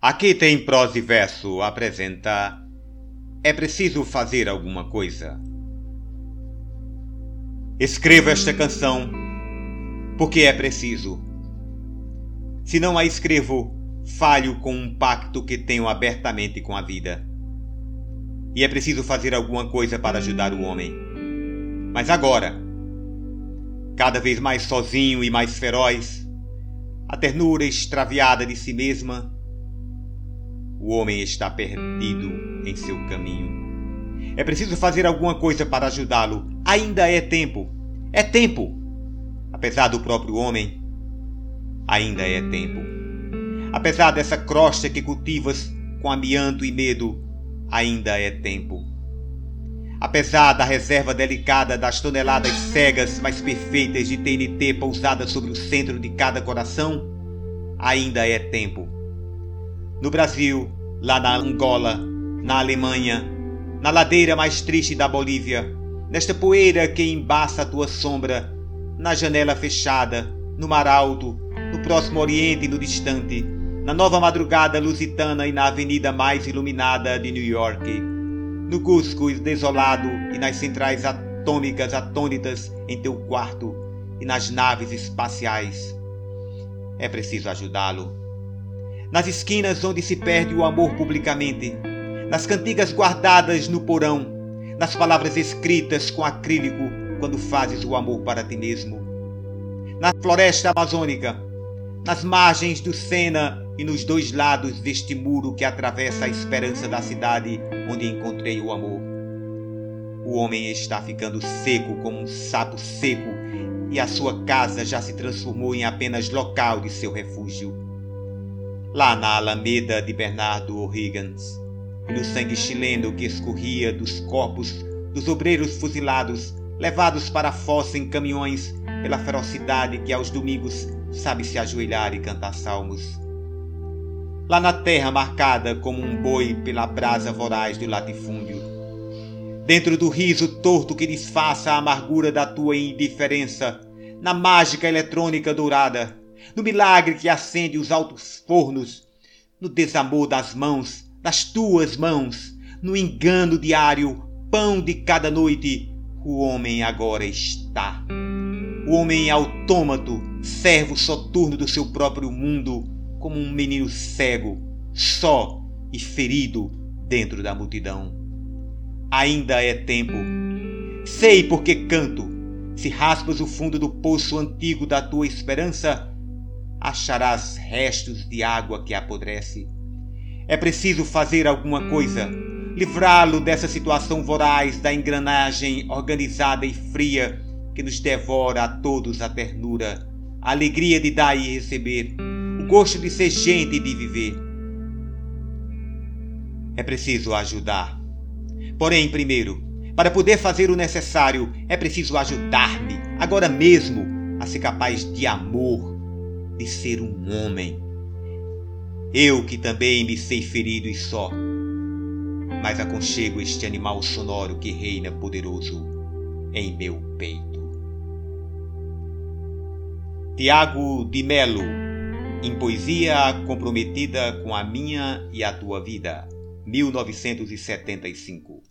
Aqui tem prosa e verso apresenta É preciso fazer alguma coisa. Escreva esta canção porque é preciso. Se não a escrevo, falho com um pacto que tenho abertamente com a vida. E é preciso fazer alguma coisa para ajudar o homem. Mas agora, cada vez mais sozinho e mais feroz, a ternura extraviada de si mesma, o homem está perdido em seu caminho. É preciso fazer alguma coisa para ajudá-lo. Ainda é tempo. É tempo. Apesar do próprio homem, ainda é tempo. Apesar dessa crosta que cultivas com amianto e medo, ainda é tempo. Apesar da reserva delicada das toneladas cegas mais perfeitas de TNT pousadas sobre o centro de cada coração, ainda é tempo. No Brasil, lá na Angola, na Alemanha, na ladeira mais triste da Bolívia, nesta poeira que embaça a tua sombra, na janela fechada, no mar alto, no próximo Oriente e no distante, na nova madrugada lusitana e na avenida mais iluminada de New York no Cusco desolado e nas centrais atômicas atônitas em teu quarto e nas naves espaciais. É preciso ajudá-lo. Nas esquinas onde se perde o amor publicamente, nas cantigas guardadas no porão, nas palavras escritas com acrílico quando fazes o amor para ti mesmo. Na floresta amazônica, nas margens do Sena e nos dois lados deste muro que atravessa a esperança da cidade onde encontrei o amor. O homem está ficando seco como um sapo seco e a sua casa já se transformou em apenas local de seu refúgio. Lá na Alameda de Bernardo O'Higgins, e no sangue chileno que escorria dos corpos dos obreiros fuzilados, levados para a fossa em caminhões pela ferocidade que aos domingos sabe se ajoelhar e cantar salmos lá na terra marcada como um boi pela brasa voraz do latifúndio. Dentro do riso torto que disfarça a amargura da tua indiferença, na mágica eletrônica dourada, no milagre que acende os altos fornos, no desamor das mãos, das tuas mãos, no engano diário, pão de cada noite, o homem agora está. O homem autômato, servo soturno do seu próprio mundo, como um menino cego, só e ferido dentro da multidão. Ainda é tempo. Sei por que canto. Se raspas o fundo do poço antigo da tua esperança, acharás restos de água que apodrece. É preciso fazer alguma coisa, livrá-lo dessa situação voraz da engrenagem organizada e fria que nos devora a todos a ternura, a alegria de dar e receber gosto de ser gente e de viver. É preciso ajudar. Porém, primeiro, para poder fazer o necessário, é preciso ajudar-me, agora mesmo, a ser capaz de amor, de ser um homem. Eu que também me sei ferido e só, mas aconchego este animal sonoro que reina poderoso em meu peito. Tiago de Melo em poesia comprometida com a minha e a tua vida. 1975